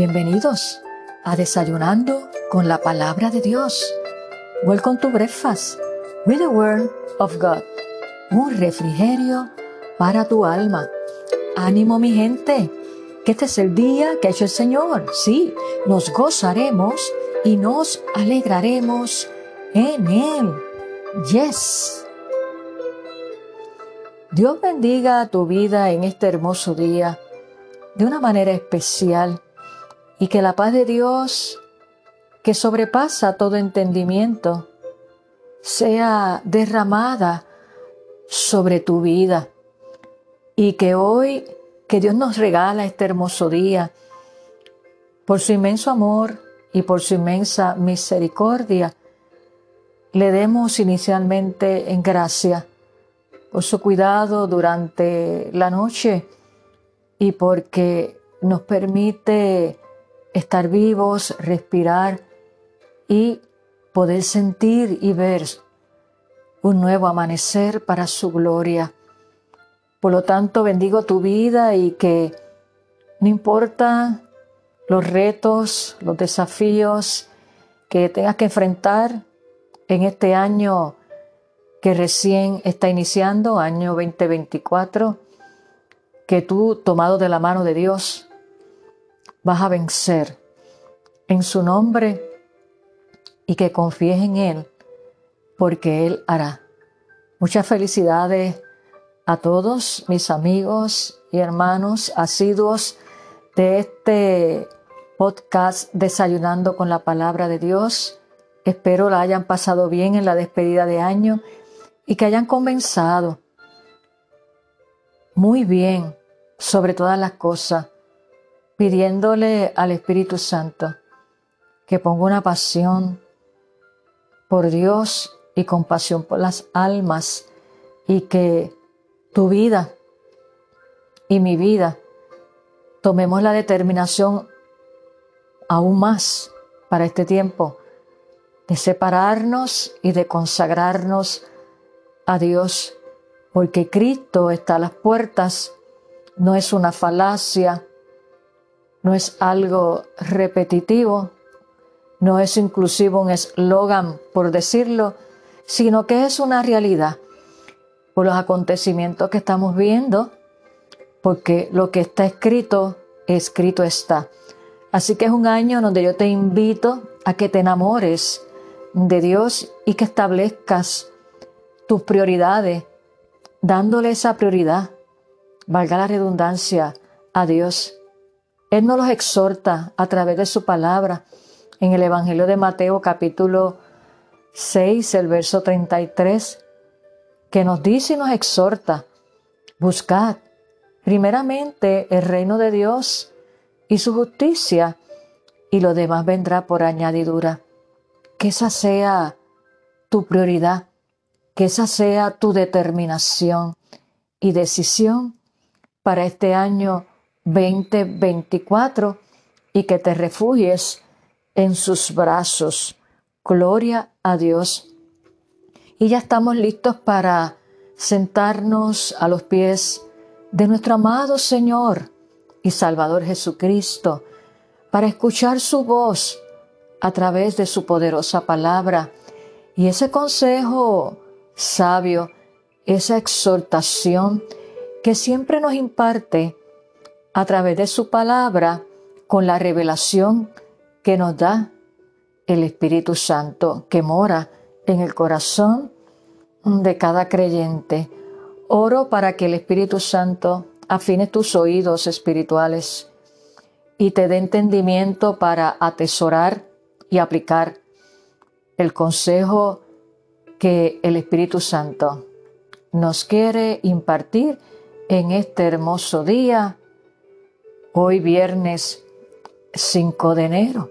Bienvenidos a Desayunando con la Palabra de Dios. Welcome to Breakfast with the Word of God. Un refrigerio para tu alma. Ánimo mi gente, que este es el día que ha hecho el Señor. Sí, nos gozaremos y nos alegraremos en Él. Yes. Dios bendiga tu vida en este hermoso día de una manera especial y que la paz de Dios, que sobrepasa todo entendimiento, sea derramada sobre tu vida. Y que hoy que Dios nos regala este hermoso día, por su inmenso amor y por su inmensa misericordia, le demos inicialmente en gracia por su cuidado durante la noche y porque nos permite estar vivos, respirar y poder sentir y ver un nuevo amanecer para su gloria. Por lo tanto, bendigo tu vida y que no importa los retos, los desafíos que tengas que enfrentar en este año que recién está iniciando, año 2024, que tú, tomado de la mano de Dios, vas a vencer en su nombre y que confíes en Él, porque Él hará. Muchas felicidades a todos mis amigos y hermanos asiduos de este podcast Desayunando con la Palabra de Dios. Espero la hayan pasado bien en la despedida de año y que hayan comenzado muy bien sobre todas las cosas pidiéndole al Espíritu Santo que ponga una pasión por Dios y compasión por las almas y que tu vida y mi vida tomemos la determinación aún más para este tiempo de separarnos y de consagrarnos a Dios, porque Cristo está a las puertas, no es una falacia, no es algo repetitivo, no es inclusive un eslogan por decirlo, sino que es una realidad por los acontecimientos que estamos viendo, porque lo que está escrito, escrito está. Así que es un año donde yo te invito a que te enamores de Dios y que establezcas tus prioridades, dándole esa prioridad, valga la redundancia, a Dios él nos los exhorta a través de su palabra en el Evangelio de Mateo capítulo 6, el verso 33, que nos dice y nos exhorta, buscad primeramente el reino de Dios y su justicia, y lo demás vendrá por añadidura. Que esa sea tu prioridad, que esa sea tu determinación y decisión para este año 2024 y que te refugies en sus brazos. Gloria a Dios. Y ya estamos listos para sentarnos a los pies de nuestro amado Señor y Salvador Jesucristo, para escuchar su voz a través de su poderosa palabra y ese consejo sabio, esa exhortación que siempre nos imparte a través de su palabra con la revelación que nos da el Espíritu Santo que mora en el corazón de cada creyente. Oro para que el Espíritu Santo afine tus oídos espirituales y te dé entendimiento para atesorar y aplicar el consejo que el Espíritu Santo nos quiere impartir en este hermoso día hoy viernes 5 de enero.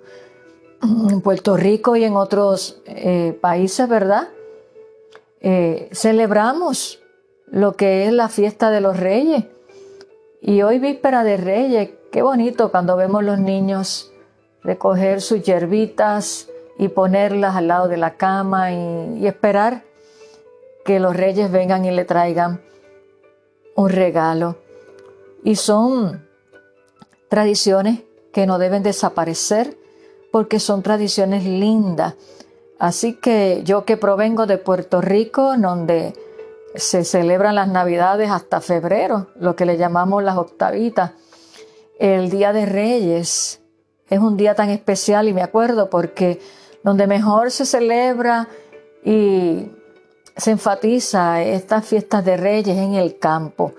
En Puerto Rico y en otros eh, países, ¿verdad? Eh, celebramos lo que es la fiesta de los reyes. Y hoy víspera de reyes, qué bonito cuando vemos los niños recoger sus yerbitas y ponerlas al lado de la cama y esperar que los reyes vengan y le traigan un regalo. Y son tradiciones que no deben desaparecer porque son tradiciones lindas. Así que yo que provengo de Puerto Rico, donde se celebran las navidades hasta febrero, lo que le llamamos las octavitas, el Día de Reyes es un día tan especial y me acuerdo porque donde mejor se celebra y se enfatiza estas fiestas de Reyes en el campo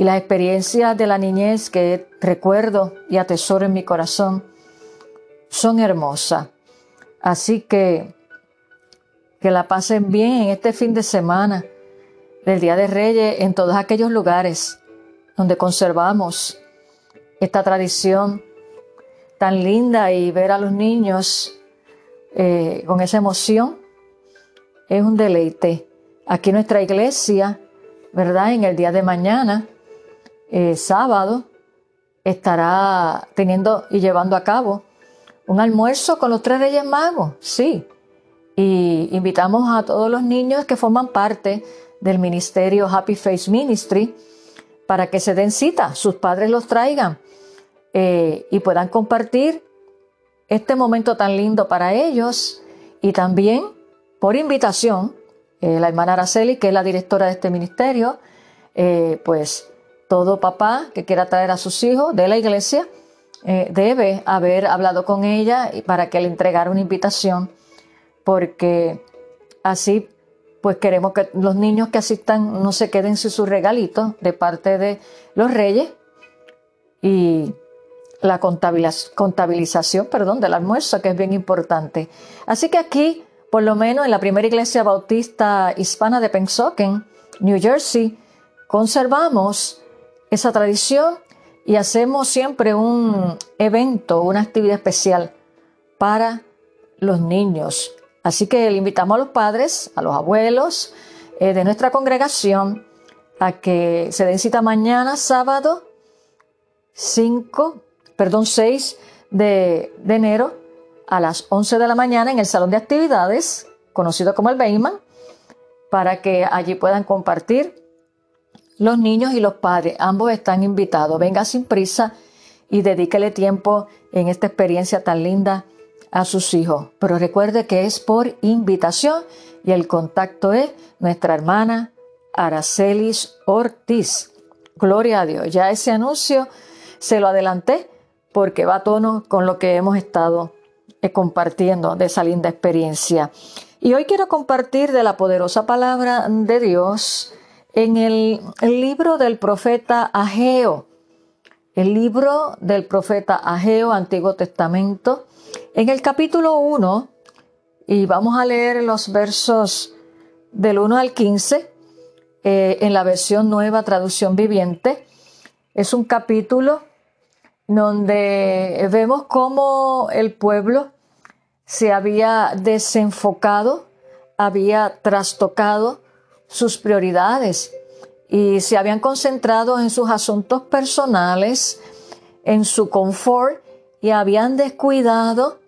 y las experiencias de la niñez que recuerdo y atesoro en mi corazón son hermosas. Así que que la pasen bien en este fin de semana del Día de Reyes en todos aquellos lugares donde conservamos esta tradición tan linda y ver a los niños eh, con esa emoción es un deleite. Aquí nuestra iglesia, ¿verdad? En el día de mañana, eh, sábado, estará teniendo y llevando a cabo un almuerzo con los tres reyes magos, sí. Y invitamos a todos los niños que forman parte del ministerio Happy Face Ministry para que se den cita, sus padres los traigan eh, y puedan compartir este momento tan lindo para ellos y también por invitación, eh, la hermana Araceli, que es la directora de este ministerio, pues todo papá que quiera traer a sus hijos de la iglesia debe haber hablado con ella para que le entregara una invitación, porque así pues queremos que los niños que asistan no se queden sin sus regalitos de parte de los reyes y la contabilización perdón, del almuerzo, que es bien importante. Así que aquí, por lo menos en la primera iglesia bautista hispana de Pensoken, New Jersey, conservamos esa tradición y hacemos siempre un evento, una actividad especial para los niños. Así que le invitamos a los padres, a los abuelos eh, de nuestra congregación a que se den cita mañana, sábado 5, perdón, 6 de, enero a las 11 de la mañana en el salón de actividades, conocido como el Beyman, para que allí puedan compartir los niños y los padres. Ambos están invitados. Venga sin prisa y dedíquele tiempo en esta experiencia tan linda a sus hijos. Pero recuerde que es por invitación y el contacto es nuestra hermana Aracelis Ortiz. Gloria a Dios. Ya ese anuncio se lo adelanté porque va a tono con lo que hemos estado eh, compartiendo de esa linda experiencia. Y hoy quiero compartir de la poderosa palabra de Dios en el, libro del profeta Ageo. El libro del profeta Ageo, Antiguo Testamento, en el capítulo 1, y vamos a leer los versos del 1 al 15, eh, en la versión nueva traducción viviente, es un capítulo donde vemos cómo el pueblo se había desenfocado, había trastocado sus prioridades y se habían concentrado en sus asuntos personales, en su confort y habían descuidado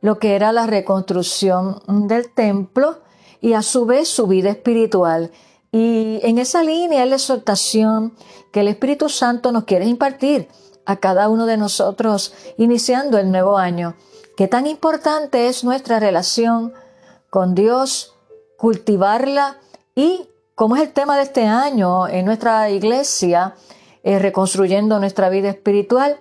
lo que era la reconstrucción del templo y a su vez su vida espiritual. Y en esa línea es la exhortación que el Espíritu Santo nos quiere impartir a cada uno de nosotros iniciando el nuevo año. Qué tan importante es nuestra relación con Dios, cultivarla y, como es el tema de este año en nuestra iglesia, eh, reconstruyendo nuestra vida espiritual,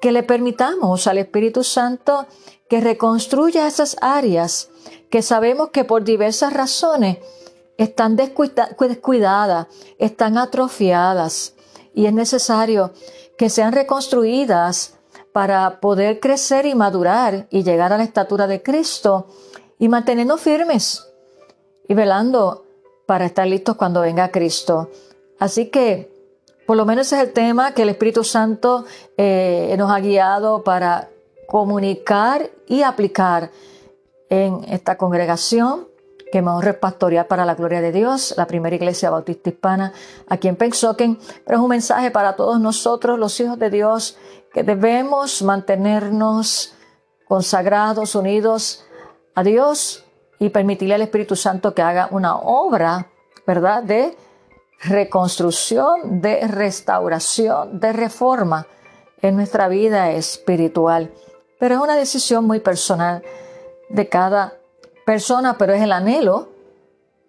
que le permitamos al Espíritu Santo que reconstruya esas áreas que sabemos que por diversas razones están descuidadas, están atrofiadas y es necesario que sean reconstruidas para poder crecer y madurar y llegar a la estatura de Cristo y mantenernos firmes y velando para estar listos cuando venga Cristo. Así que por lo menos ese es el tema que el Espíritu Santo eh, nos ha guiado para comunicar y aplicar en esta congregación que me honra pastorear para la gloria de Dios, la primera iglesia bautista hispana aquí en Pensoken, pero es un mensaje para todos nosotros, los hijos de Dios, que debemos mantenernos consagrados, unidos a Dios y permitirle al Espíritu Santo que haga una obra, ¿verdad?, de reconstrucción, de restauración, de reforma en nuestra vida espiritual. Pero es una decisión muy personal de cada persona, pero es el anhelo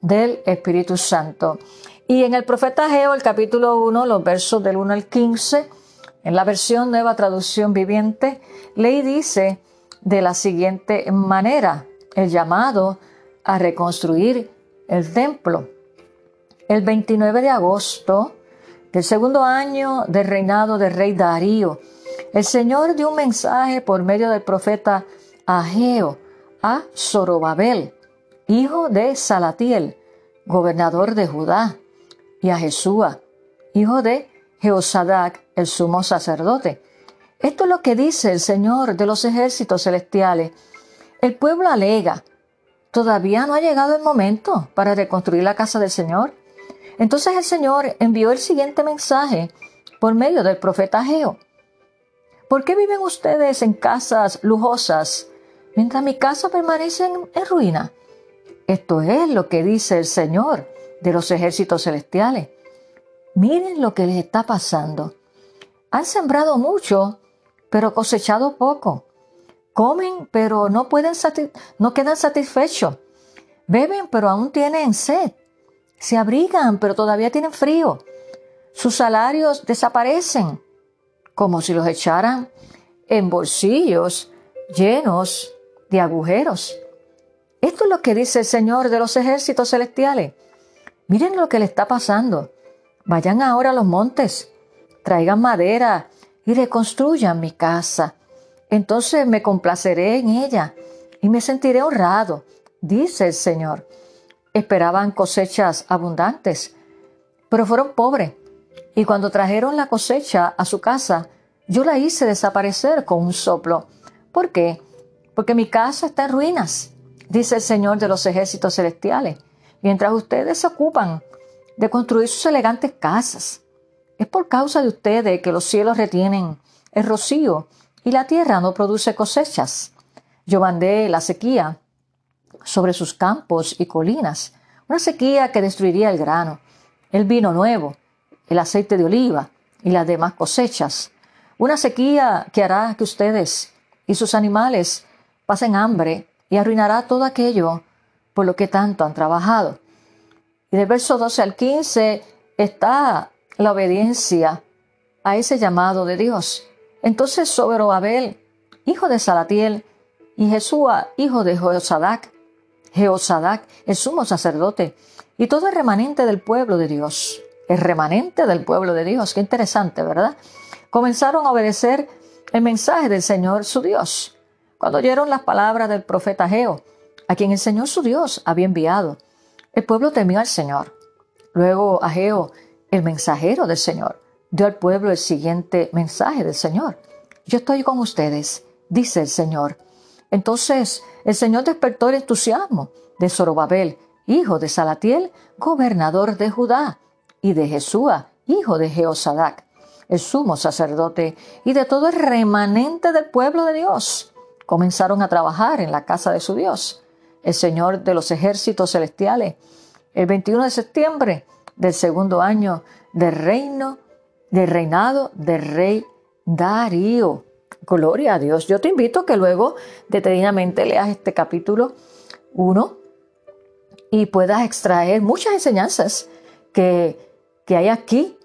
del Espíritu Santo. Y en el profeta Geo, el capítulo 1, los versos del 1 al 15, en la versión nueva traducción viviente, ley dice de la siguiente manera, el llamado a reconstruir el templo. El 29 de agosto del segundo año del reinado del rey Darío, el Señor dio un mensaje por medio del profeta Ageo a Zorobabel, hijo de Salatiel, gobernador de Judá, y a Jesúa, hijo de Jeosadac, el sumo sacerdote. Esto es lo que dice el Señor de los ejércitos celestiales. El pueblo alega, todavía no ha llegado el momento para reconstruir la casa del Señor. Entonces el Señor envió el siguiente mensaje por medio del profeta Geo. ¿Por qué viven ustedes en casas lujosas mientras mi casa permanece en, ruina? Esto es lo que dice el Señor de los ejércitos celestiales. Miren lo que les está pasando. Han sembrado mucho, pero cosechado poco. Comen, pero no, pueden no quedan satisfechos. Beben, pero aún tienen sed. Se abrigan, pero todavía tienen frío. Sus salarios desaparecen, como si los echaran en bolsillos llenos de agujeros. Esto es lo que dice el Señor de los ejércitos celestiales. Miren lo que le está pasando. Vayan ahora a los montes, traigan madera y reconstruyan mi casa. Entonces me complaceré en ella y me sentiré honrado, dice el Señor. Esperaban cosechas abundantes, pero fueron pobres. Y cuando trajeron la cosecha a su casa, yo la hice desaparecer con un soplo. ¿Por qué? Porque mi casa está en ruinas, dice el Señor de los ejércitos celestiales, mientras ustedes se ocupan de construir sus elegantes casas. Es por causa de ustedes que los cielos retienen el rocío y la tierra no produce cosechas. Yo mandé la sequía sobre sus campos y colinas, una sequía que destruiría el grano, el vino nuevo, el aceite de oliva y las demás cosechas, una sequía que hará que ustedes y sus animales pasen hambre y arruinará todo aquello por lo que tanto han trabajado. Y del verso 12 al 15 está la obediencia a ese llamado de Dios. Entonces Abel, hijo de Salatiel, y Jesúa, hijo de Jeosadac, Jeosadac, el sumo sacerdote, y todo el remanente del pueblo de Dios, el remanente del pueblo de Dios, qué interesante, ¿verdad? Comenzaron a obedecer el mensaje del Señor su Dios. Cuando oyeron las palabras del profeta Geo, a quien el Señor su Dios había enviado, el pueblo temió al Señor. Luego Ageo, el mensajero del Señor, dio al pueblo el siguiente mensaje del Señor. Yo estoy con ustedes, dice el Señor. Entonces el Señor despertó el entusiasmo de Zorobabel, hijo de Salatiel, gobernador de Judá, y de Jesúa, hijo de Jeosadac, el sumo sacerdote, y de todo el remanente del pueblo de Dios. Comenzaron a trabajar en la casa de su Dios el Señor de los ejércitos celestiales, el 21 de septiembre del segundo año del reino, del reinado del rey Darío. Gloria a Dios. Yo te invito que luego detenidamente leas este capítulo 1 y puedas extraer muchas enseñanzas que, que hay aquí,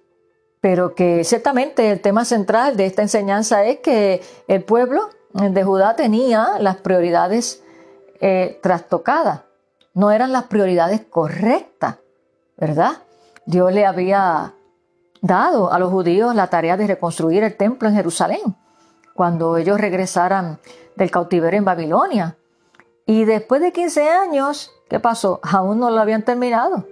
pero que ciertamente el tema central de esta enseñanza es que el pueblo de Judá tenía las prioridades eh, trastocada, no eran las prioridades correctas, ¿verdad? Dios le había dado a los judíos la tarea de reconstruir el templo en Jerusalén cuando ellos regresaran del cautiverio en Babilonia. Y después de 15 años, ¿qué pasó? Aún no lo habían terminado.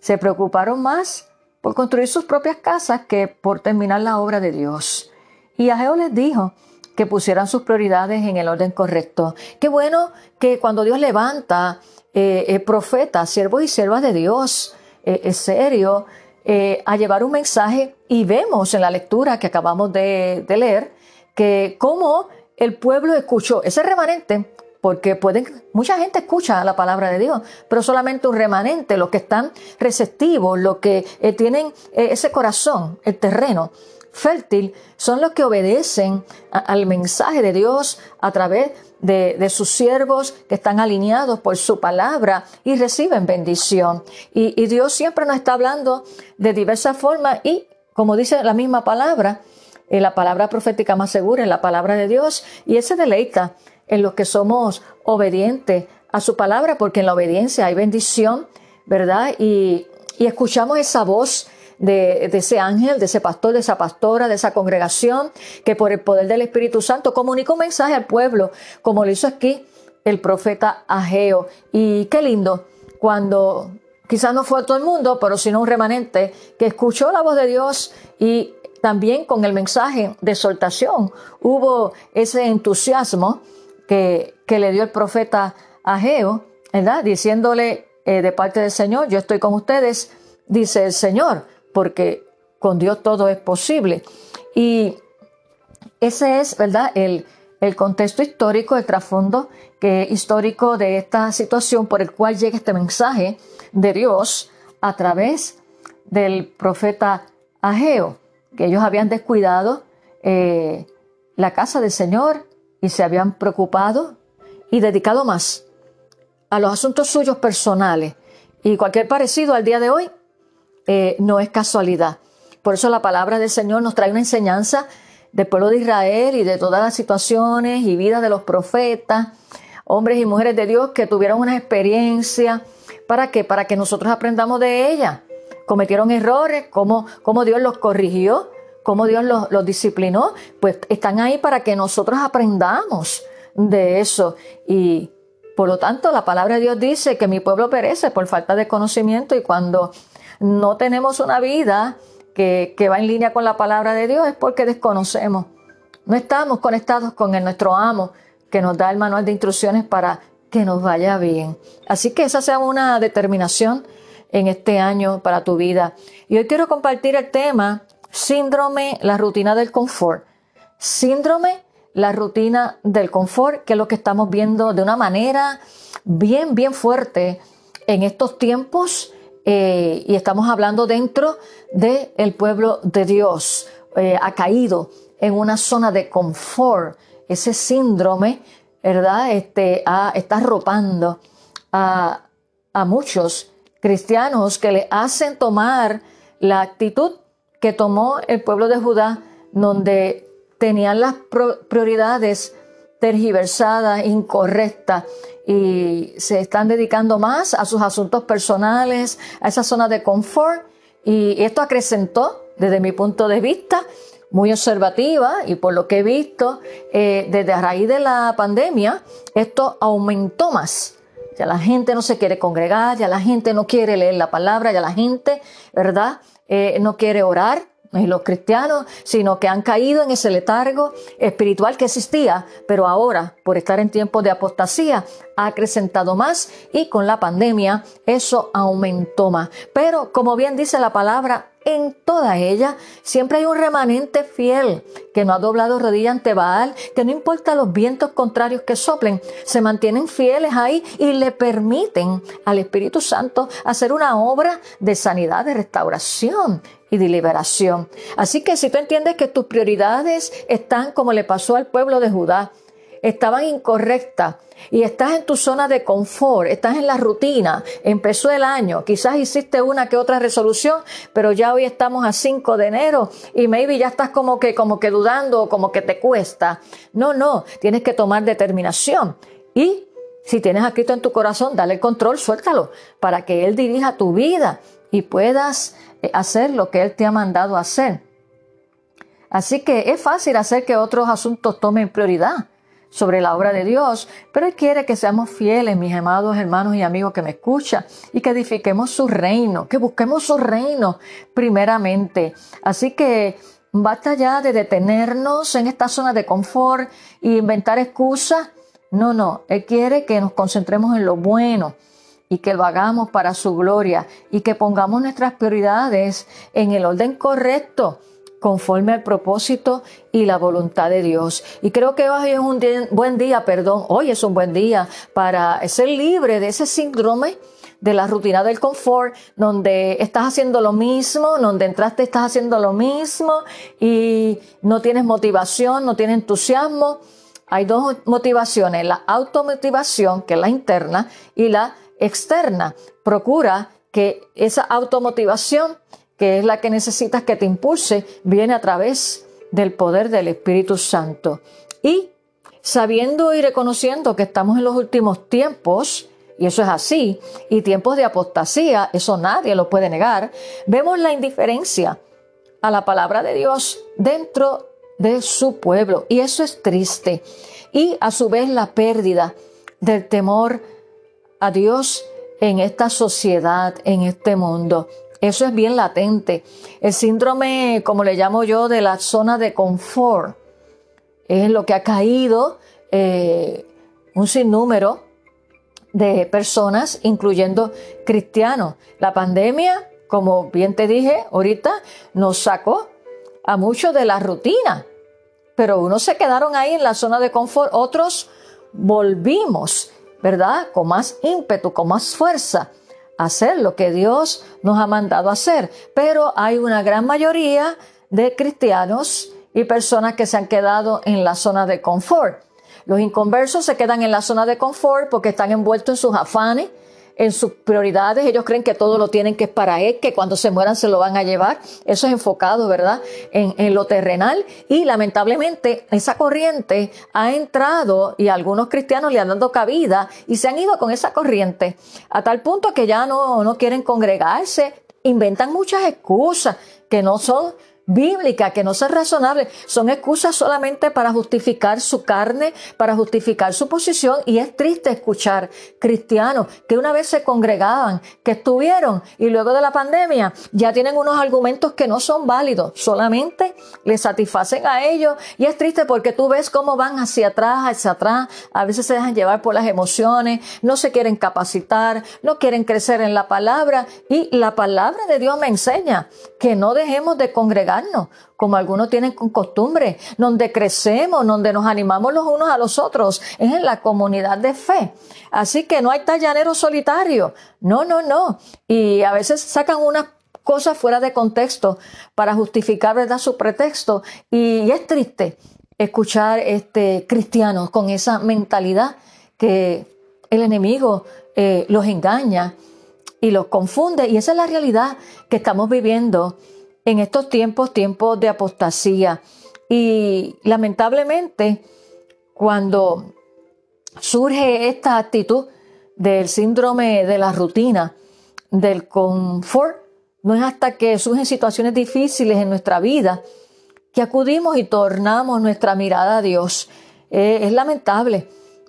Se preocuparon más por construir sus propias casas que por terminar la obra de Dios. Y Ageo les dijo, que pusieran sus prioridades en el orden correcto. Qué bueno que cuando Dios levanta eh, eh profetas, siervos y siervas de Dios, eh, es serio, eh, a llevar un mensaje y vemos en la lectura que acabamos de, leer que cómo el pueblo escuchó, ese remanente porque pueden, mucha gente escucha la palabra de Dios, pero solamente un remanente, los que están receptivos, los que eh, tienen eh, ese corazón, el terreno fértil, son los que obedecen al mensaje de Dios a través de, sus siervos que están alineados por su palabra y reciben bendición. Y, Dios siempre nos está hablando de diversas formas y, como dice la misma palabra, eh, la palabra profética más segura es la palabra de Dios y ese deleita en los que somos obedientes a su palabra, porque en la obediencia hay bendición, ¿verdad? Y, y escuchamos esa voz de, ese ángel, de ese pastor, de esa pastora, de esa congregación, que por el poder del Espíritu Santo comunicó un mensaje al pueblo, como lo hizo aquí el profeta Ageo. Y qué lindo cuando quizás no fue todo el mundo, pero sino un remanente que escuchó la voz de Dios y también con el mensaje de exhortación hubo ese entusiasmo que, que le dio el profeta Ageo, ¿verdad? Diciéndole eh, de parte del Señor, yo estoy con ustedes, dice el Señor porque con Dios todo es posible. Y ese es, ¿verdad?, el, contexto histórico, el trasfondo que, histórico de esta situación por el cual llega este mensaje de Dios a través del profeta Ageo, que ellos habían descuidado eh, la casa del Señor y se habían preocupado y dedicado más a los asuntos suyos personales. Y cualquier parecido al día de hoy eh, no es casualidad. Por eso la palabra del Señor nos trae una enseñanza del pueblo de Israel y de todas las situaciones y vidas de los profetas, hombres y mujeres de Dios que tuvieron una experiencia. ¿Para qué? Para que nosotros aprendamos de ella. Cometieron errores, cómo, cómo Dios los corrigió, cómo Dios los, los disciplinó. Pues están ahí para que nosotros aprendamos de eso. Y por lo tanto, la palabra de Dios dice que mi pueblo perece por falta de conocimiento y cuando no tenemos una vida que, va en línea con la palabra de Dios es porque desconocemos. No estamos conectados con el, nuestro amo que nos da el manual de instrucciones para que nos vaya bien. Así que esa sea una determinación en este año para tu vida. Y hoy quiero compartir el tema síndrome, la rutina del confort. Síndrome, la rutina del confort, que es lo que estamos viendo de una manera bien, bien fuerte en estos tiempos y estamos hablando dentro del pueblo de Dios, eh, ha caído en una zona de confort, ese síndrome, ¿verdad? Este, está arropando a, a muchos cristianos que le hacen tomar la actitud que tomó el pueblo de Judá, donde tenían las prioridades tergiversadas, incorrectas, y se están dedicando más a sus asuntos personales, a esa zona de confort y esto acrecentó desde mi punto de vista muy observativa y por lo que he visto eh, desde a raíz de la pandemia esto aumentó más. Ya la gente no se quiere congregar, ya la gente no quiere leer la palabra, ya la gente, ¿verdad? Eh, no quiere orar, y los cristianos, sino que han caído en ese letargo espiritual que existía, pero ahora, por estar en tiempos de apostasía, ha acrecentado más y con la pandemia eso aumentó más. Pero como bien dice la palabra, en toda ella siempre hay un remanente fiel que no ha doblado rodilla ante Baal, que no importa los vientos contrarios que soplen, se mantienen fieles ahí y le permiten al Espíritu Santo hacer una obra de sanidad, de restauración y de liberación. Así que si tú entiendes que tus prioridades están como le pasó al pueblo de Judá, estaban incorrectas y estás en tu zona de confort, estás en la rutina, empezó el año, quizás hiciste una que otra resolución, pero ya hoy estamos a 5 de enero y maybe ya estás como que, como que dudando como que te cuesta. No, no, tienes que tomar determinación y si tienes a Cristo en tu corazón, dale el control, suéltalo, para que Él dirija tu vida y puedas eh, hacer lo que Él te ha mandado hacer. Así que es fácil hacer que otros asuntos tomen prioridad sobre la obra de Dios, pero Él quiere que seamos fieles, mis amados hermanos y amigos que me escuchan, y que edifiquemos su reino, que busquemos su reino primeramente. Así que basta ya de detenernos en esta zona de confort e inventar excusas. No, no, Él quiere que nos concentremos en lo bueno y que lo hagamos para su gloria y que pongamos nuestras prioridades en el orden correcto conforme al propósito y la voluntad de Dios. Y creo que hoy es un buen día, perdón, hoy es un buen día para ser libre de ese síndrome de la rutina del confort, donde estás haciendo lo mismo, donde entraste estás haciendo lo mismo y no tienes motivación, no tienes entusiasmo. Hay dos motivaciones, la automotivación, que es la interna, y la externa. Procura que esa automotivación que es la que necesitas que te impulse, viene a través del poder del Espíritu Santo. Y sabiendo y reconociendo que estamos en los últimos tiempos, y eso es así, y tiempos de apostasía, eso nadie lo puede negar, vemos la indiferencia a la palabra de Dios dentro de su pueblo, y eso es triste. Y a su vez la pérdida del temor a Dios en esta sociedad, en este mundo. Eso es bien latente. El síndrome, como le llamo yo, de la zona de confort, es lo que ha caído eh, un sinnúmero de personas, incluyendo cristianos. La pandemia, como bien te dije ahorita, nos sacó a muchos de la rutina, pero unos se quedaron ahí en la zona de confort, otros volvimos, ¿verdad? Con más ímpetu, con más fuerza hacer lo que Dios nos ha mandado hacer. Pero hay una gran mayoría de cristianos y personas que se han quedado en la zona de confort. Los inconversos se quedan en la zona de confort porque están envueltos en sus afanes, en sus prioridades, ellos creen que todo lo tienen que es para él, que cuando se mueran se lo van a llevar. Eso es enfocado, ¿verdad? En, en, lo terrenal y lamentablemente esa corriente ha entrado y algunos cristianos le han dado cabida y se han ido con esa corriente a tal punto que ya no, no quieren congregarse, inventan muchas excusas que no son bíblica, que no son razonables, son excusas solamente para justificar su carne, para justificar su posición. Y es triste escuchar cristianos que una vez se congregaban, que estuvieron y luego de la pandemia ya tienen unos argumentos que no son válidos, solamente les satisfacen a ellos. Y es triste porque tú ves cómo van hacia atrás, hacia atrás, a veces se dejan llevar por las emociones, no se quieren capacitar, no quieren crecer en la palabra. Y la palabra de Dios me enseña que no dejemos de congregar como algunos tienen con costumbre, donde crecemos, donde nos animamos los unos a los otros, es en la comunidad de fe. Así que no hay tallanero solitario, no, no, no. Y a veces sacan unas cosas fuera de contexto para justificar, ¿verdad?, su pretexto. Y es triste escuchar este, cristianos con esa mentalidad que el enemigo eh, los engaña y los confunde. Y esa es la realidad que estamos viviendo en estos tiempos, tiempos de apostasía. Y lamentablemente, cuando surge esta actitud del síndrome de la rutina, del confort, no es hasta que surgen situaciones difíciles en nuestra vida que acudimos y tornamos nuestra mirada a Dios. Eh, es lamentable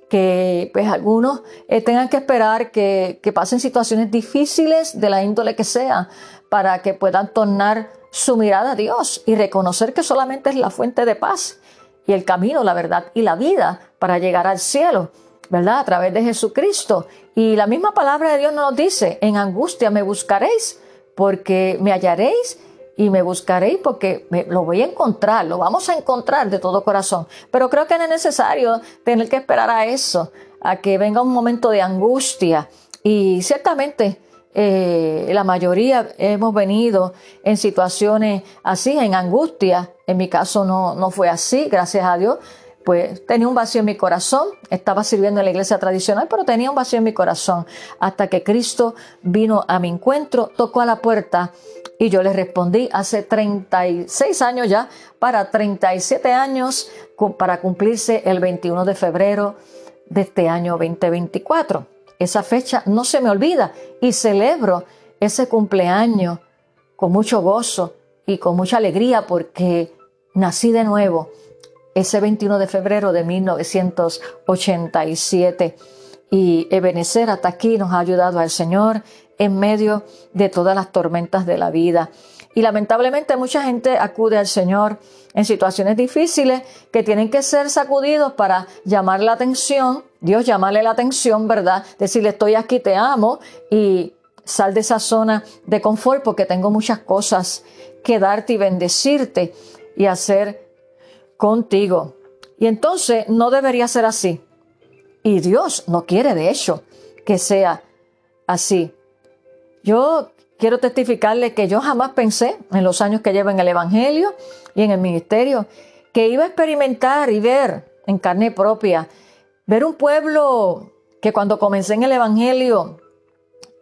que pues algunos eh, tengan que esperar que, que pasen situaciones difíciles de la índole que sea para que puedan tornar su mirada a Dios y reconocer que solamente es la fuente de paz y el camino, la verdad y la vida para llegar al cielo, ¿verdad? A través de Jesucristo. Y la misma palabra de Dios nos dice, en angustia me buscaréis porque me hallaréis y me buscaréis porque me, lo voy a encontrar, lo vamos a encontrar de todo corazón. Pero creo que no es necesario tener que esperar a eso, a que venga un momento de angustia. Y ciertamente eh, la mayoría hemos venido en situaciones así, en angustia. En mi caso no, no fue así, gracias a Dios. Pues tenía un vacío en mi corazón, estaba sirviendo en la iglesia tradicional, pero tenía un vacío en mi corazón hasta que Cristo vino a mi encuentro, tocó a la puerta y yo le respondí hace 36 años ya, para 37 años, para cumplirse el 21 de febrero de este año 2024. Esa fecha no se me olvida y celebro ese cumpleaños con mucho gozo y con mucha alegría porque nací de nuevo ese 21 de febrero de 1987 y Ebenezer hasta aquí nos ha ayudado al Señor en medio de todas las tormentas de la vida. Y lamentablemente mucha gente acude al Señor en situaciones difíciles que tienen que ser sacudidos para llamar la atención, Dios llamarle la atención, ¿verdad? Decirle estoy aquí, te amo y sal de esa zona de confort porque tengo muchas cosas quedarte y bendecirte y hacer contigo. Y entonces no debería ser así. Y Dios no quiere, de hecho, que sea así. Yo quiero testificarle que yo jamás pensé en los años que llevo en el Evangelio y en el ministerio que iba a experimentar y ver en carne propia, ver un pueblo que cuando comencé en el Evangelio,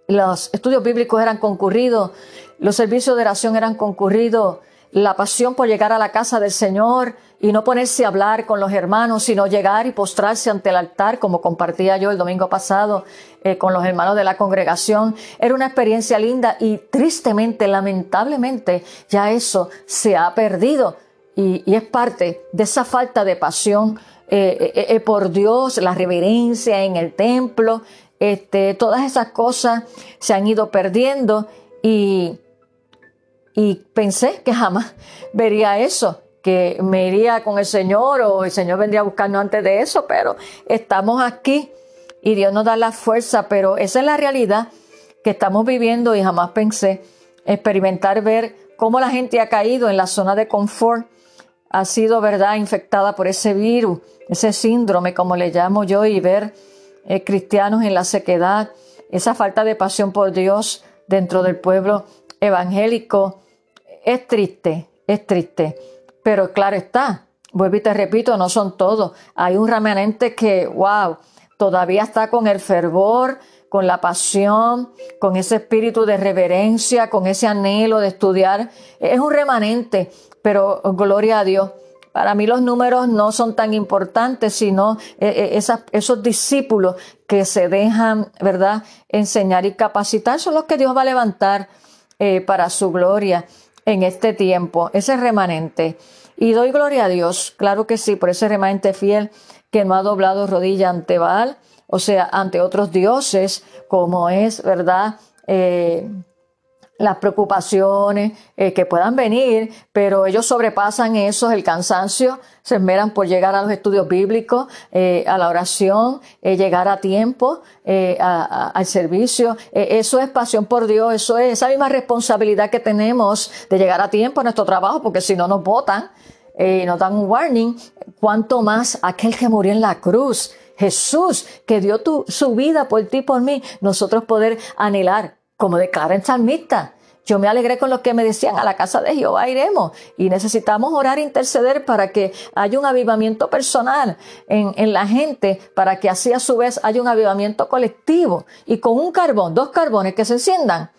los estudios bíblicos eran concurridos, los servicios de oración eran concurridos, la pasión por llegar a la casa del Señor y no ponerse a hablar con los hermanos, sino llegar y postrarse ante el altar, como compartía yo el domingo pasado eh, con los hermanos de la congregación. Era una experiencia linda y tristemente, lamentablemente, ya eso se ha perdido. Y, es parte de esa falta de pasión eh, eh, por Dios, la reverencia en el templo, este, todas esas cosas se han ido perdiendo y y pensé que jamás vería eso, que me iría con el Señor o el Señor vendría a buscarnos antes de eso, pero estamos aquí y Dios nos da la fuerza, pero esa es la realidad que estamos viviendo y jamás pensé experimentar ver cómo la gente ha caído en la zona de confort, ha sido, ¿verdad?, infectada por ese virus, ese síndrome, como le llamo yo, y ver eh, cristianos en la sequedad, esa falta de pasión por Dios dentro del pueblo evangélico es triste, es triste, pero claro está, vuelvo y te repito, no son todos. Hay un remanente que, wow, todavía está con el fervor, con la pasión, con ese espíritu de reverencia, con ese anhelo de estudiar. Es un remanente, pero gloria a Dios. Para mí los números no son tan importantes, sino eh, eh, esos discípulos que se dejan, ¿verdad?, enseñar y capacitar son los que Dios va a levantar eh, para su gloria en este tiempo, ese remanente. Y doy gloria a Dios, claro que sí, por ese remanente fiel que no ha doblado rodilla ante Baal, o sea, ante otros dioses, como es, ¿verdad? Eh, las preocupaciones eh, que puedan venir, pero ellos sobrepasan eso, el cansancio, se esmeran por llegar a los estudios bíblicos, eh, a la oración, eh, llegar a tiempo al servicio. eso es pasión por Dios, eso es esa misma responsabilidad que tenemos de llegar a tiempo a nuestro trabajo, porque si no nos votan y nos dan un warning, cuanto más aquel que murió en la cruz. Jesús, que dio tu, su vida por ti, por mí, nosotros poder anhelar como declara en salmista. Yo me alegré con lo que me decían, a la casa de Jehová iremos. Y necesitamos orar e interceder para que haya un avivamiento personal en, en, la gente, para que así a su vez haya un avivamiento colectivo. Y con un carbón, dos carbones que se enciendan,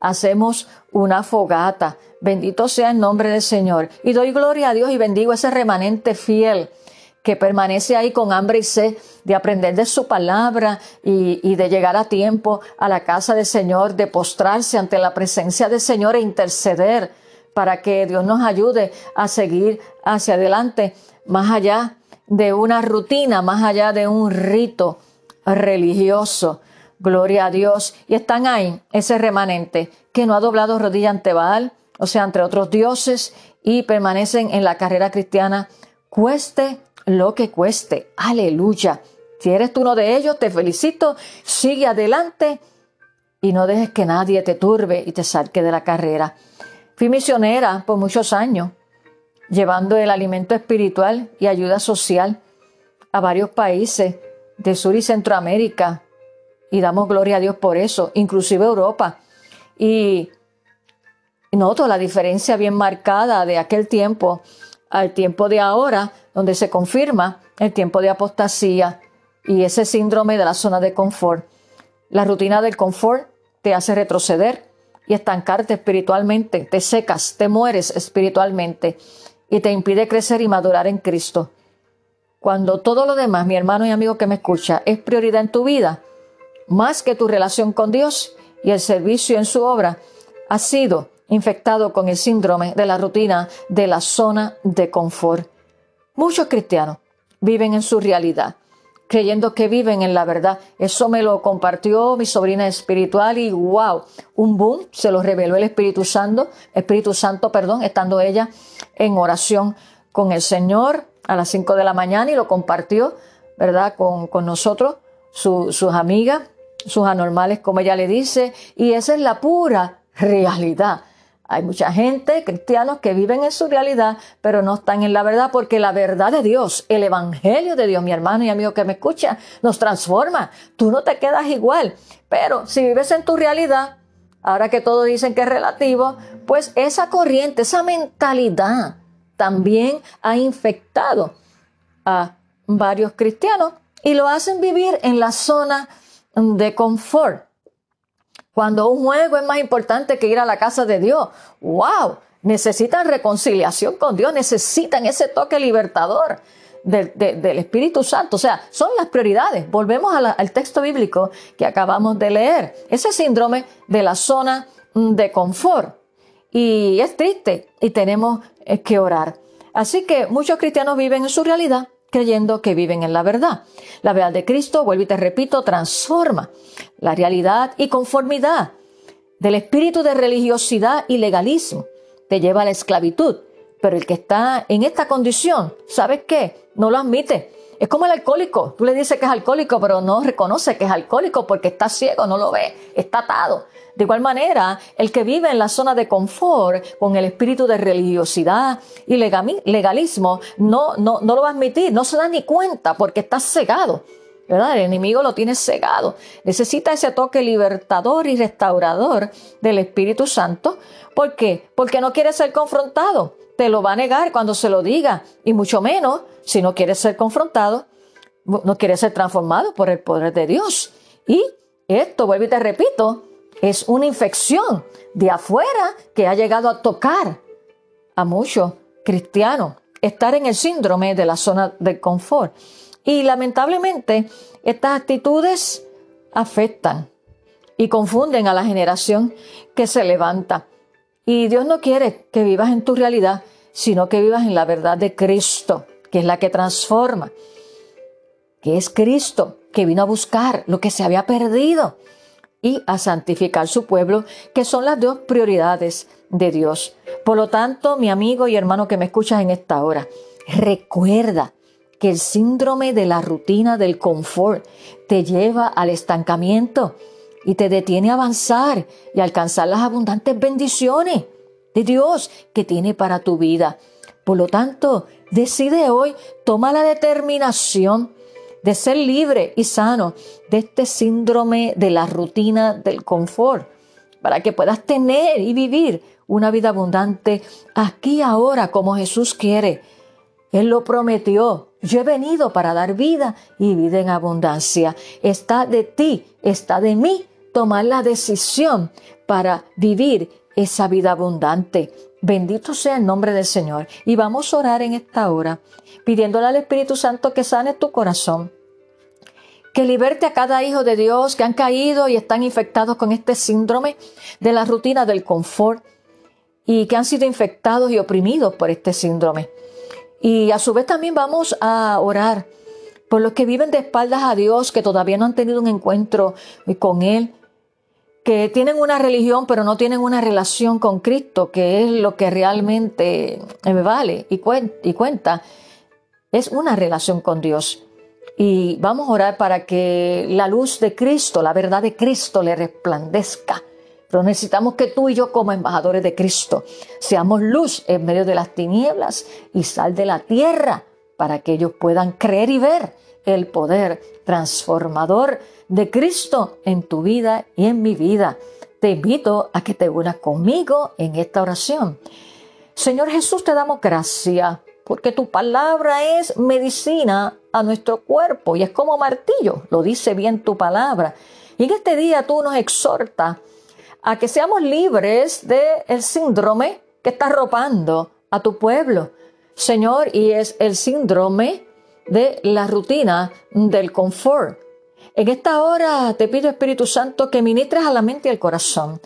hacemos una fogata. Bendito sea el nombre del Señor. Y doy gloria a Dios y bendigo ese remanente fiel que permanece ahí con hambre y sed de aprender de su palabra y, de llegar a tiempo a la casa del Señor, de postrarse ante la presencia del Señor e interceder para que Dios nos ayude a seguir hacia adelante, más allá de una rutina, más allá de un rito religioso. Gloria a Dios. Y están ahí, ese remanente, que no ha doblado rodilla ante Baal, o sea, entre otros dioses, y permanecen en la carrera cristiana, cueste lo que cueste. Aleluya. Si eres tú uno de ellos, te felicito. Sigue adelante y no dejes que nadie te turbe y te saque de la carrera. Fui misionera por muchos años, llevando el alimento espiritual y ayuda social a varios países de Sur y Centroamérica. Y damos gloria a Dios por eso, inclusive Europa. Y noto la diferencia bien marcada de aquel tiempo al tiempo de ahora, donde se confirma el tiempo de apostasía y ese síndrome de la zona de confort. La rutina del confort te hace retroceder y estancarte espiritualmente, te secas, te mueres espiritualmente y te impide crecer y madurar en Cristo. Cuando todo lo demás, mi hermano y amigo que me escucha, es prioridad en tu vida, más que tu relación con Dios y el servicio en su obra, ha sido infectado con el síndrome de la rutina de la zona de confort. Muchos cristianos viven en su realidad, creyendo que viven en la verdad. Eso me lo compartió mi sobrina espiritual y wow, un boom, se lo reveló el Espíritu Santo, Espíritu Santo, perdón, estando ella en oración con el Señor a las 5 de la mañana y lo compartió, ¿verdad?, con, con nosotros, sus amigas, sus anormales, como ella le dice, y esa es la pura realidad. Hay mucha gente, cristianos, que viven en su realidad, pero no están en la verdad, porque la verdad de Dios, el Evangelio de Dios, mi hermano y amigo que me escucha, nos transforma. Tú no te quedas igual. Pero si vives en tu realidad, ahora que todos dicen que es relativo, pues esa corriente, esa mentalidad también ha infectado a varios cristianos y lo hacen vivir en la zona de confort. Cuando un juego es más importante que ir a la casa de Dios. ¡Wow! Necesitan reconciliación con Dios, necesitan ese toque libertador del, Espíritu Santo. O sea, son las prioridades. Volvemos al texto bíblico que acabamos de leer. Ese síndrome de la zona de confort. Y es triste y tenemos eh, que orar. Así que muchos cristianos viven en su realidad creyendo que viven en la verdad. La verdad de Cristo, vuelvo y te repito, transforma la realidad y conformidad del espíritu de religiosidad y legalismo. Te lleva a la esclavitud. Pero el que está en esta condición, ¿sabes qué? No lo admite. Es como el alcohólico. Tú le dices que es alcohólico, pero no reconoce que es alcohólico porque está ciego, no lo ve, está atado. De igual manera, el que vive en la zona de confort con el espíritu de religiosidad y legalismo no, no, no lo va a admitir, no se da ni cuenta porque está cegado. ¿verdad? El enemigo lo tiene cegado. Necesita ese toque libertador y restaurador del Espíritu Santo. ¿Por qué? Porque no quiere ser confrontado. Te lo va a negar cuando se lo diga. Y mucho menos si no quiere ser confrontado, no quiere ser transformado por el poder de Dios. Y esto, vuelvo y te repito, es una infección de afuera que ha llegado a tocar a muchos cristianos, estar en el síndrome de la zona de confort. Y lamentablemente estas actitudes afectan y confunden a la generación que se levanta. Y Dios no quiere que vivas en tu realidad, sino que vivas en la verdad de Cristo, que es la que transforma, que es Cristo, que vino a buscar lo que se había perdido y a santificar su pueblo, que son las dos prioridades de Dios. Por lo tanto, mi amigo y hermano que me escuchas en esta hora, recuerda que el síndrome de la rutina del confort te lleva al estancamiento y te detiene a avanzar y alcanzar las abundantes bendiciones de Dios que tiene para tu vida. Por lo tanto, decide hoy, toma la determinación de ser libre y sano de este síndrome de la rutina del confort, para que puedas tener y vivir una vida abundante aquí ahora como Jesús quiere. Él lo prometió. Yo he venido para dar vida y vida en abundancia. Está de ti, está de mí tomar la decisión para vivir esa vida abundante. Bendito sea el nombre del Señor. Y vamos a orar en esta hora, pidiéndole al Espíritu Santo que sane tu corazón, que liberte a cada hijo de Dios que han caído y están infectados con este síndrome de la rutina del confort y que han sido infectados y oprimidos por este síndrome. Y a su vez también vamos a orar por los que viven de espaldas a Dios, que todavía no han tenido un encuentro con Él, que tienen una religión pero no tienen una relación con Cristo, que es lo que realmente vale y, cuenta, es una relación con Dios. Y vamos a orar para que la luz de Cristo, la verdad de Cristo le resplandezca. Pero necesitamos que tú y yo como embajadores de Cristo seamos luz en medio de las tinieblas y sal de la tierra para que ellos puedan creer y ver el poder transformador de Cristo en tu vida y en mi vida. Te invito a que te unas conmigo en esta oración. Señor Jesús, te damos gracias porque tu palabra es medicina a nuestro cuerpo y es como martillo, lo dice bien tu palabra. Y en este día tú nos exhortas a que seamos libres del síndrome que está arropando a tu pueblo. Señor, y es el síndrome de la rutina del confort. En esta hora te pido, Espíritu Santo, que ministres a la mente y al corazón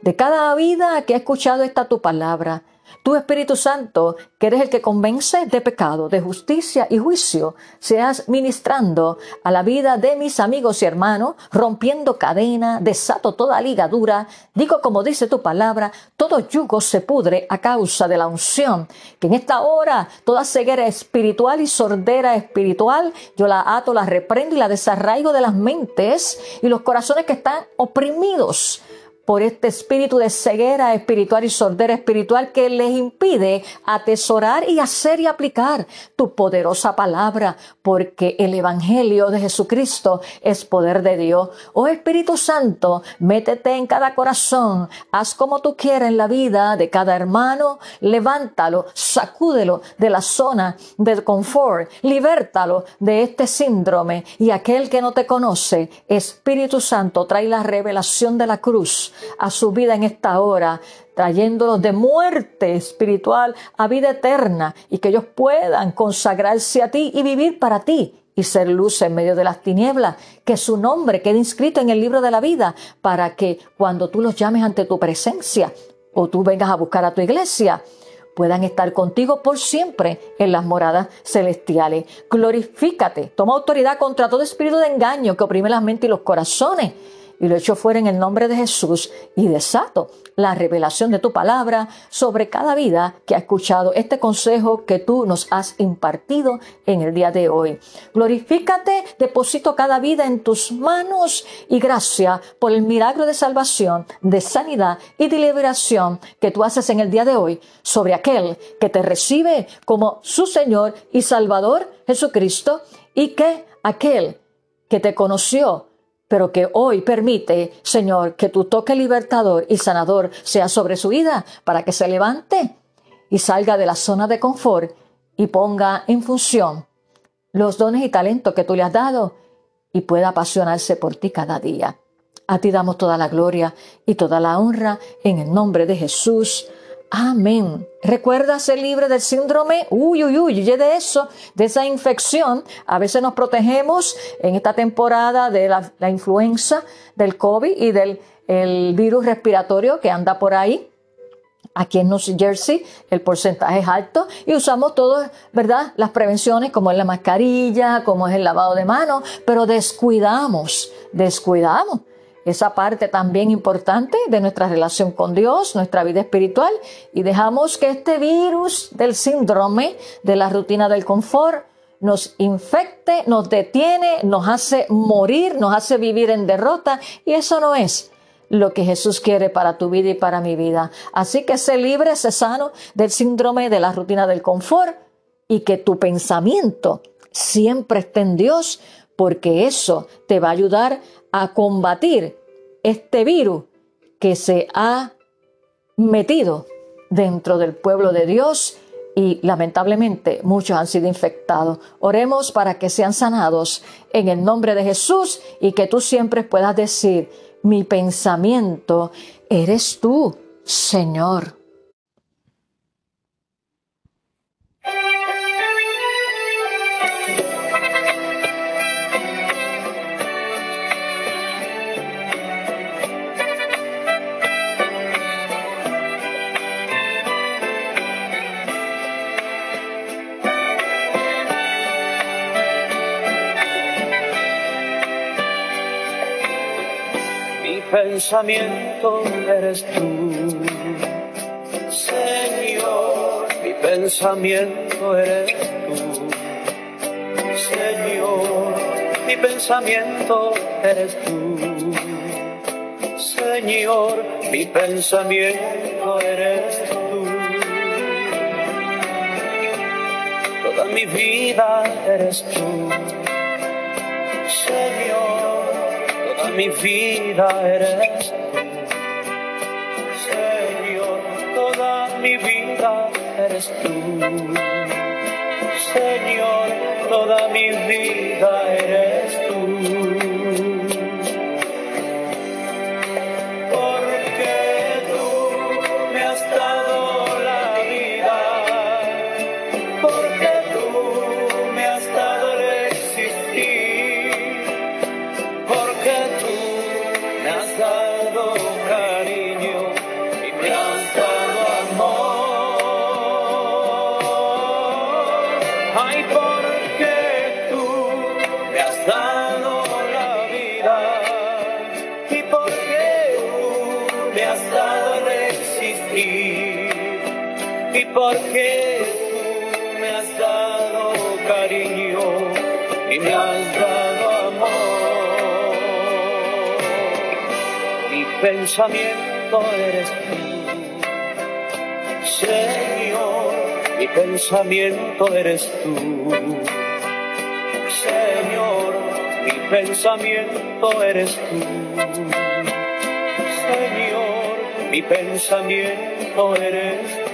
de cada vida que ha escuchado esta tu palabra. Tu Espíritu Santo, que eres el que convence de pecado, de justicia y juicio, seas ministrando a la vida de mis amigos y hermanos, rompiendo cadena, desato toda ligadura. Digo como dice tu palabra, todo yugo se pudre a causa de la unción. Que en esta hora toda ceguera espiritual y sordera espiritual, yo la ato, la reprendo y la desarraigo de las mentes y los corazones que están oprimidos por este espíritu de ceguera espiritual y sordera espiritual que les impide atesorar y hacer y aplicar tu poderosa palabra, porque el Evangelio de Jesucristo es poder de Dios. Oh Espíritu Santo, métete en cada corazón, haz como tú quieras en la vida de cada hermano, levántalo, sacúdelo de la zona del confort, libértalo de este síndrome y aquel que no te conoce, Espíritu Santo, trae la revelación de la cruz a su vida en esta hora, trayéndolos de muerte espiritual a vida eterna y que ellos puedan consagrarse a ti y vivir para ti y ser luz en medio de las tinieblas, que su nombre quede inscrito en el libro de la vida para que cuando tú los llames ante tu presencia o tú vengas a buscar a tu iglesia, puedan estar contigo por siempre en las moradas celestiales. Glorifícate, toma autoridad contra todo espíritu de engaño que oprime la mente y los corazones y lo echo fuera en el nombre de Jesús y desato la revelación de tu palabra sobre cada vida que ha escuchado este consejo que tú nos has impartido en el día de hoy. Glorifícate, deposito cada vida en tus manos y gracias por el milagro de salvación, de sanidad y de liberación que tú haces en el día de hoy sobre aquel que te recibe como su Señor y Salvador Jesucristo y que aquel que te conoció pero que hoy permite, Señor, que tu toque libertador y sanador sea sobre su vida para que se levante y salga de la zona de confort y ponga en función los dones y talentos que tú le has dado y pueda apasionarse por ti cada día. A ti damos toda la gloria y toda la honra en el nombre de Jesús. Amén. Recuerda ser libre del síndrome, uy, uy, uy, de eso, de esa infección. A veces nos protegemos en esta temporada de la, influenza, del COVID y del el virus respiratorio que anda por ahí. Aquí en New Jersey el porcentaje es alto y usamos todas, ¿verdad? Las prevenciones como es la mascarilla, como es el lavado de manos, pero descuidamos, descuidamos esa parte también importante de nuestra relación con Dios, nuestra vida espiritual, y dejamos que este virus del síndrome de la rutina del confort nos infecte, nos detiene, nos hace morir, nos hace vivir en derrota, y eso no es lo que Jesús quiere para tu vida y para mi vida. Así que sé libre, sé sano del síndrome de la rutina del confort y que tu pensamiento siempre esté en Dios, porque eso te va a ayudar a combatir este virus que se ha metido dentro del pueblo de Dios y lamentablemente muchos han sido infectados. Oremos para que sean sanados en el nombre de Jesús y que tú siempre puedas decir, mi pensamiento eres tú, Señor. Pensamiento eres tú. Señor, mi pensamiento eres tú. Señor, mi pensamiento eres tú. Señor, mi pensamiento eres tú. Toda mi vida eres tú. Señor mi vida eres tú. Señor, toda mi vida eres tú. Señor, toda mi vida eres tú. Porque tú me has dado cariño y me has dado amor. Mi pensamiento eres tú. Señor, mi pensamiento eres tú. Señor, mi pensamiento eres tú. Señor, mi pensamiento eres tú.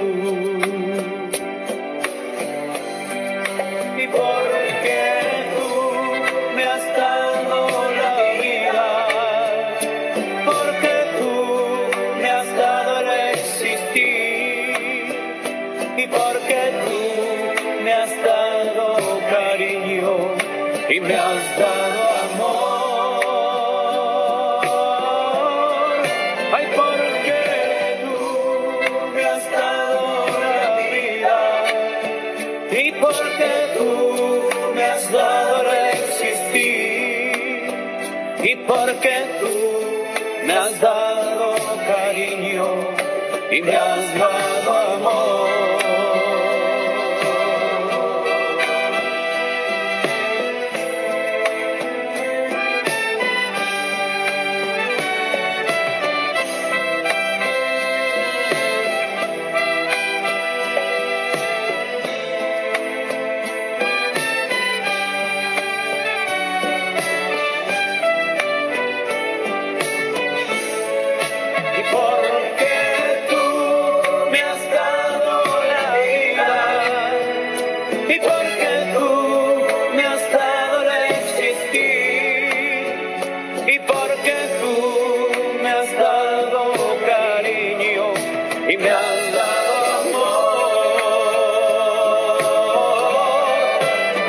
Me has dado amor.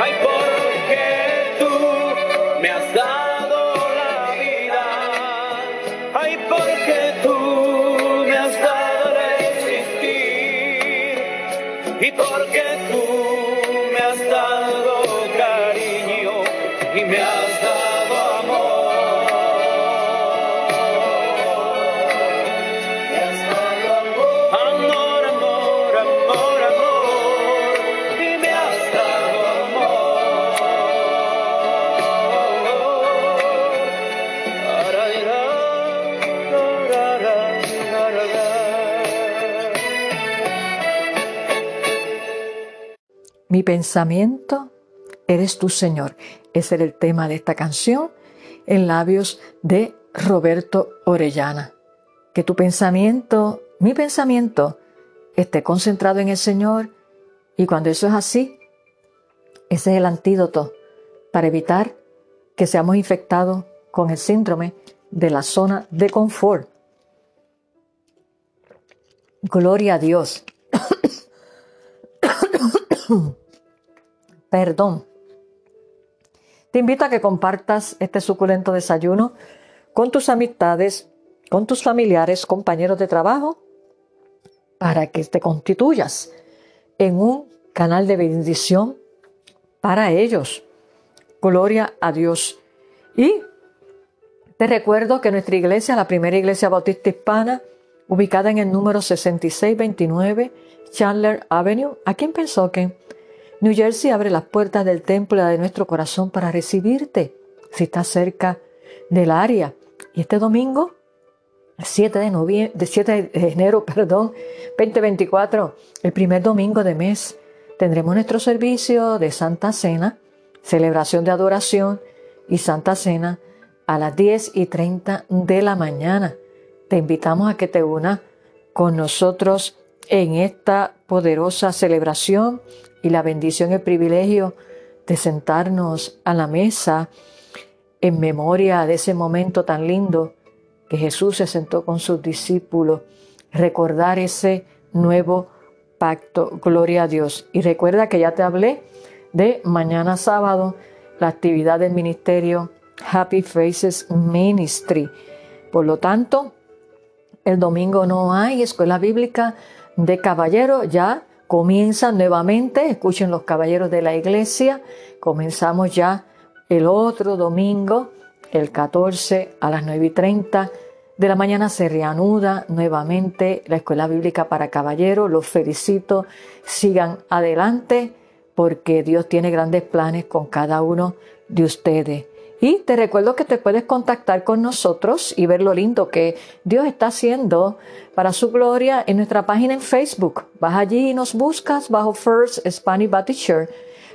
Ay, porque tú me has dado la vida. Ay, porque tú me has dado el existir y porque Mi pensamiento eres tú, Señor. Ese era el tema de esta canción en labios de Roberto Orellana. Que tu pensamiento, mi pensamiento, esté concentrado en el Señor y cuando eso es así, ese es el antídoto para evitar que seamos infectados con el síndrome de la zona de confort. Gloria a Dios. Perdón. Te invito a que compartas este suculento desayuno con tus amistades, con tus familiares, compañeros de trabajo, para que te constituyas en un canal de bendición para ellos. Gloria a Dios. Y te recuerdo que nuestra iglesia, la primera iglesia bautista hispana, ubicada en el número 6629 Chandler Avenue, aquí en Pensoken, New Jersey, abre las puertas del templo de nuestro corazón para recibirte si estás cerca del área. Y este domingo, 7 de, de 7 de enero, perdón, 2024, el primer domingo de mes, tendremos nuestro servicio de Santa Cena, celebración de adoración y Santa Cena a las 10 y 30 de la mañana. Te invitamos a que te unas con nosotros en esta poderosa celebración y la bendición el privilegio de sentarnos a la mesa en memoria de ese momento tan lindo que Jesús se sentó con sus discípulos, recordar ese nuevo pacto, gloria a Dios. Y recuerda que ya te hablé de mañana sábado, la actividad del ministerio Happy Faces Ministry. Por lo tanto, el domingo no hay escuela bíblica de caballeros, ya comienza nuevamente, escuchen los caballeros de la iglesia, comenzamos ya el otro domingo, el 14 a las 9 y 30 de la mañana se reanuda nuevamente la escuela bíblica para caballeros, los felicito, sigan adelante porque Dios tiene grandes planes con cada uno de ustedes. Y te recuerdo que te puedes contactar con nosotros y ver lo lindo que Dios está haciendo para su gloria en nuestra página en Facebook. Vas allí y nos buscas bajo First Spanish Baptist Church.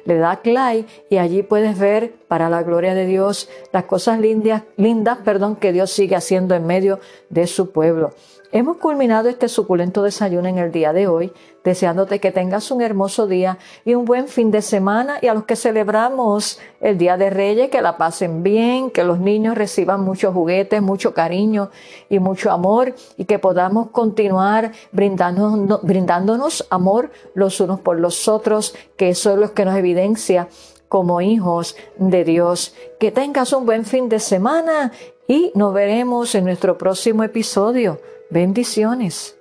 Le das like y allí puedes ver para la gloria de Dios las cosas lindas, lindas perdón, que Dios sigue haciendo en medio de su pueblo. Hemos culminado este suculento desayuno en el día de hoy, deseándote que tengas un hermoso día y un buen fin de semana y a los que celebramos el Día de Reyes, que la pasen bien, que los niños reciban muchos juguetes, mucho cariño y mucho amor y que podamos continuar brindándonos, amor los unos por los otros, que eso es lo que nos evidencia como hijos de Dios. Que tengas un buen fin de semana y nos veremos en nuestro próximo episodio. Bendiciones.